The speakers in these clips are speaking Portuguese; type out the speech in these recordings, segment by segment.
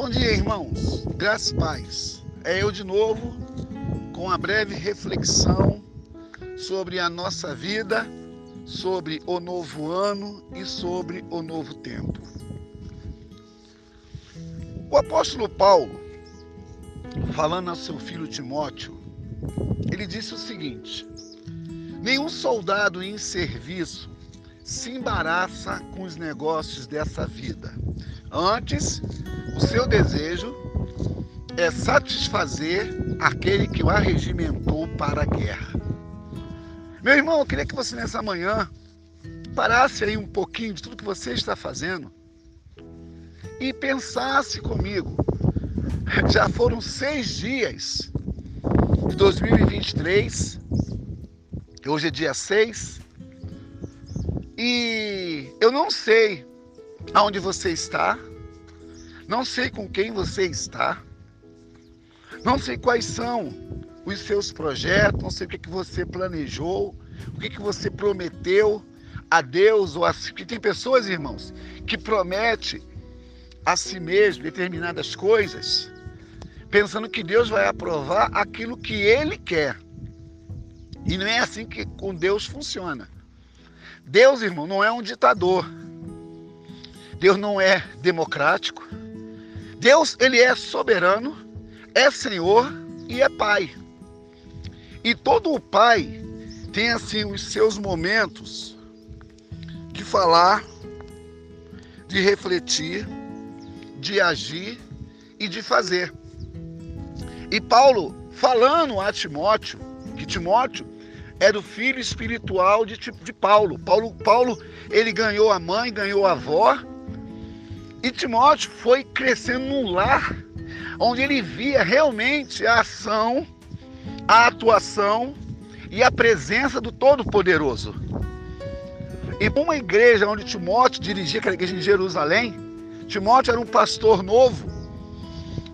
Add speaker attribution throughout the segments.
Speaker 1: Bom dia, irmãos. Graças e paz. É eu de novo com a breve reflexão sobre a nossa vida, sobre o novo ano e sobre o novo tempo. O apóstolo Paulo, falando ao seu filho Timóteo, ele disse o seguinte: Nenhum soldado em serviço se embaraça com os negócios dessa vida. Antes, o seu desejo é satisfazer aquele que o arregimentou para a guerra. Meu irmão, eu queria que você nessa manhã parasse aí um pouquinho de tudo que você está fazendo e pensasse comigo. Já foram seis dias de 2023, hoje é dia 6, e eu não sei aonde você está, não sei com quem você está, não sei quais são os seus projetos, não sei o que, que você planejou, o que, que você prometeu a Deus ou a si. Porque tem pessoas, irmãos, que prometem a si mesmo determinadas coisas, pensando que Deus vai aprovar aquilo que ele quer. E não é assim que com Deus funciona. Deus, irmão, não é um ditador. Deus não é democrático. Deus, ele é soberano, é Senhor e é Pai. E todo o Pai tem assim os seus momentos de falar, de refletir, de agir e de fazer. E Paulo falando a Timóteo, que Timóteo era o filho espiritual de, de Paulo. Paulo. Paulo, ele ganhou a mãe, ganhou a avó, e Timóteo foi crescendo num lar onde ele via realmente a ação, a atuação e a presença do Todo-Poderoso. E uma igreja onde Timóteo dirigia, aquela igreja em Jerusalém, Timóteo era um pastor novo,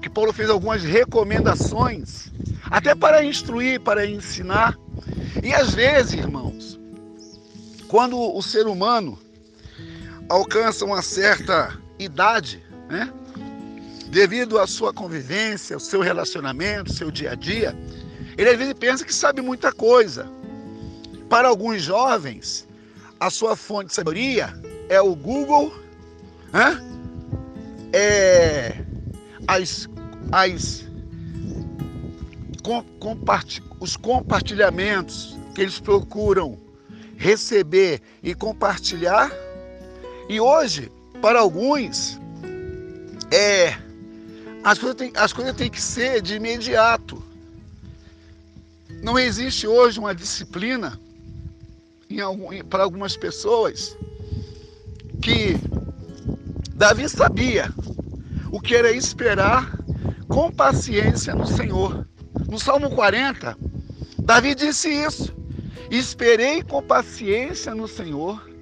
Speaker 1: que Paulo fez algumas recomendações, até para instruir, para ensinar. E às vezes, irmãos, quando o ser humano alcança uma certa idade, né? Devido à sua convivência, ao seu relacionamento, ao seu dia a dia, ele às vezes pensa que sabe muita coisa. Para alguns jovens, a sua fonte de sabedoria é o Google, né? é as, as comparti os compartilhamentos que eles procuram receber e compartilhar. E hoje para alguns, é, as coisas têm, as coisas têm que ser de imediato. Não existe hoje uma disciplina em para algumas pessoas que Davi sabia o que era esperar com paciência no Senhor. No Salmo 40, Davi disse isso: Esperei com paciência no Senhor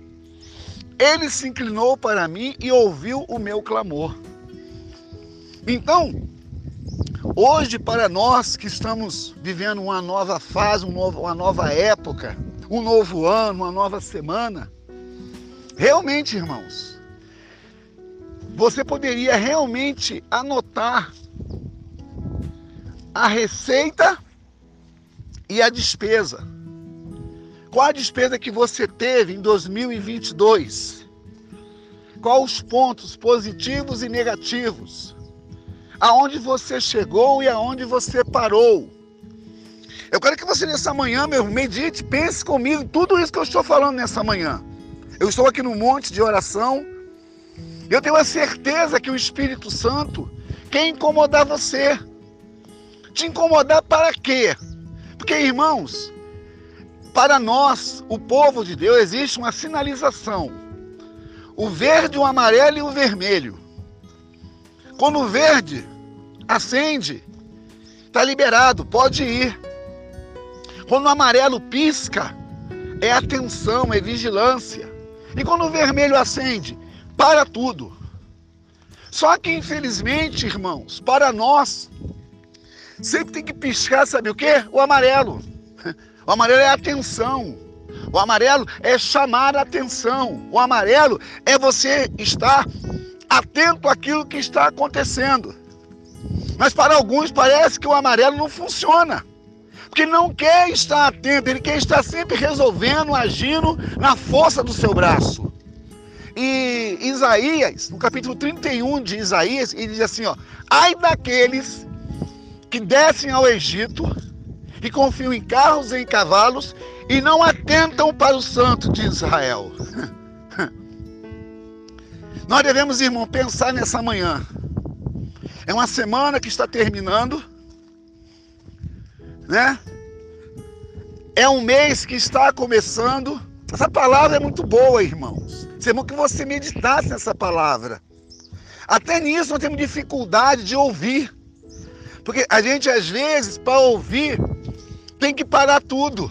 Speaker 1: ele se inclinou para mim e ouviu o meu clamor. Então, hoje, para nós que estamos vivendo uma nova fase, um uma nova época, um novo ano, uma nova semana, realmente, irmãos, você poderia realmente anotar a receita e a despesa qual a despesa que você teve em 2022? Quais os pontos positivos e negativos? Aonde você chegou e aonde você parou? Eu quero que você nessa manhã, meu, medite, pense comigo tudo isso que eu estou falando nessa manhã. Eu estou aqui no monte de oração. Eu tenho a certeza que o Espírito Santo quer incomodar você. Te incomodar para quê? Porque, irmãos, para nós, o povo de Deus, existe uma sinalização: o verde, o amarelo e o vermelho. Quando o verde acende, está liberado, pode ir. Quando o amarelo pisca, é atenção, é vigilância. E quando o vermelho acende, para tudo. Só que, infelizmente, irmãos, para nós, sempre tem que piscar, sabe o quê? O amarelo. O amarelo é atenção. O amarelo é chamar a atenção. O amarelo é você estar atento àquilo que está acontecendo. Mas para alguns parece que o amarelo não funciona. Porque não quer estar atento, ele quer estar sempre resolvendo, agindo na força do seu braço. E Isaías, no capítulo 31 de Isaías, ele diz assim: ó, ai daqueles que descem ao Egito e confiam em carros e em cavalos e não atentam para o santo de Israel. Nós devemos, irmão, pensar nessa manhã. É uma semana que está terminando, né? É um mês que está começando. Essa palavra é muito boa, irmãos. Seria que você meditasse nessa palavra. Até nisso nós temos dificuldade de ouvir. Porque a gente, às vezes, para ouvir, tem que parar tudo.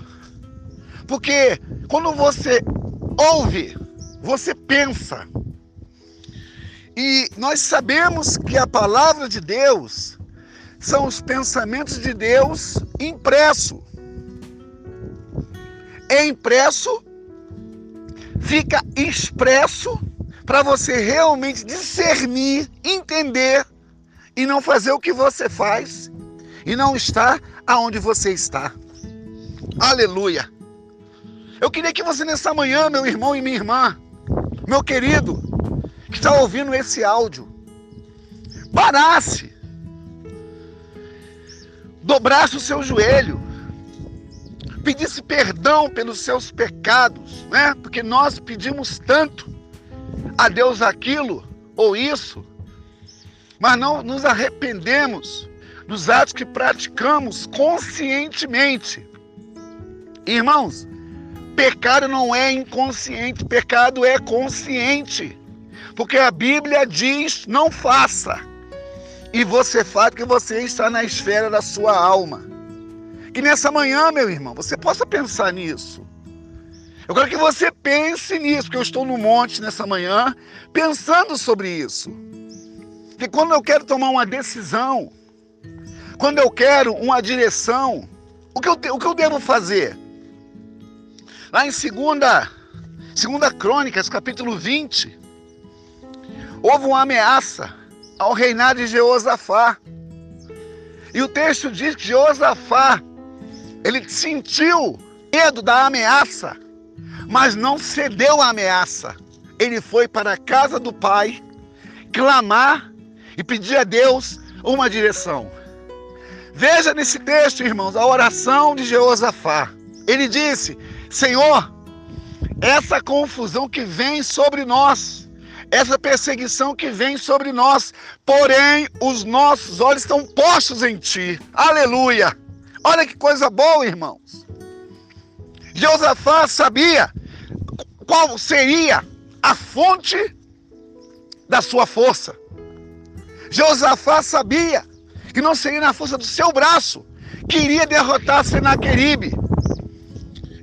Speaker 1: Porque quando você ouve, você pensa. E nós sabemos que a palavra de Deus são os pensamentos de Deus impresso. É impresso, fica expresso para você realmente discernir, entender e não fazer o que você faz e não estar aonde você está. Aleluia. Eu queria que você nessa manhã, meu irmão e minha irmã, meu querido, que está ouvindo esse áudio, parasse, dobrasse o seu joelho, pedisse perdão pelos seus pecados, né? Porque nós pedimos tanto a Deus aquilo ou isso, mas não nos arrependemos dos atos que praticamos conscientemente. Irmãos, pecado não é inconsciente, pecado é consciente. Porque a Bíblia diz: não faça. E você faz porque você está na esfera da sua alma. Que nessa manhã, meu irmão, você possa pensar nisso. Eu quero que você pense nisso, porque eu estou no monte nessa manhã, pensando sobre isso. Que quando eu quero tomar uma decisão, quando eu quero uma direção, o que eu, o que eu devo fazer? Lá em 2 segunda, segunda Crônicas, capítulo 20, houve uma ameaça ao reinado de Jeosafá. E o texto diz que Jeosafá, ele sentiu medo da ameaça, mas não cedeu à ameaça. Ele foi para a casa do pai clamar e pedir a Deus uma direção. Veja nesse texto, irmãos, a oração de Jeosafá. Ele disse: Senhor, essa confusão que vem sobre nós, essa perseguição que vem sobre nós, porém os nossos olhos estão postos em ti. Aleluia! Olha que coisa boa, irmãos. Josafá sabia qual seria a fonte da sua força. Josafá sabia que não seria na força do seu braço que iria derrotar Senaqueribe.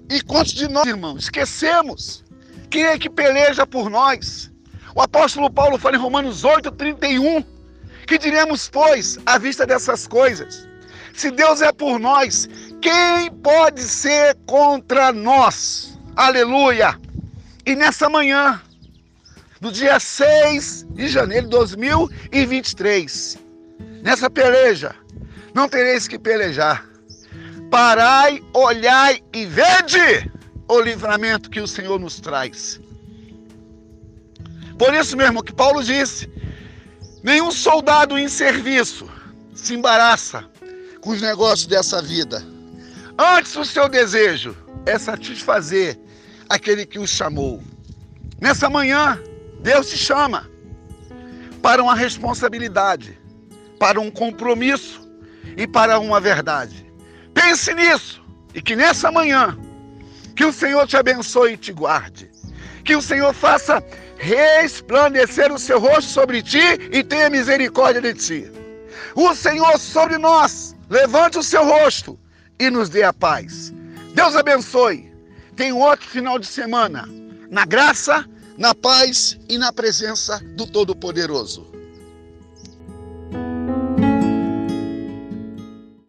Speaker 1: E quantos de nós, irmãos, esquecemos quem é que peleja por nós? O apóstolo Paulo fala em Romanos 8, 31, que diremos, pois, à vista dessas coisas, se Deus é por nós, quem pode ser contra nós? Aleluia! E nessa manhã, do dia 6 de janeiro de 2023, nessa peleja, não tereis que pelejar. Parai, olhai e vede o livramento que o Senhor nos traz. Por isso mesmo que Paulo disse: nenhum soldado em serviço se embaraça com os negócios dessa vida. Antes, o seu desejo é satisfazer aquele que o chamou. Nessa manhã, Deus te chama para uma responsabilidade, para um compromisso e para uma verdade. Pense nisso e que nessa manhã, que o Senhor te abençoe e te guarde. Que o Senhor faça resplandecer o seu rosto sobre ti e tenha misericórdia de ti. O Senhor sobre nós, levante o seu rosto e nos dê a paz. Deus abençoe. Um outro final de semana na graça na paz e na presença do Todo-Poderoso.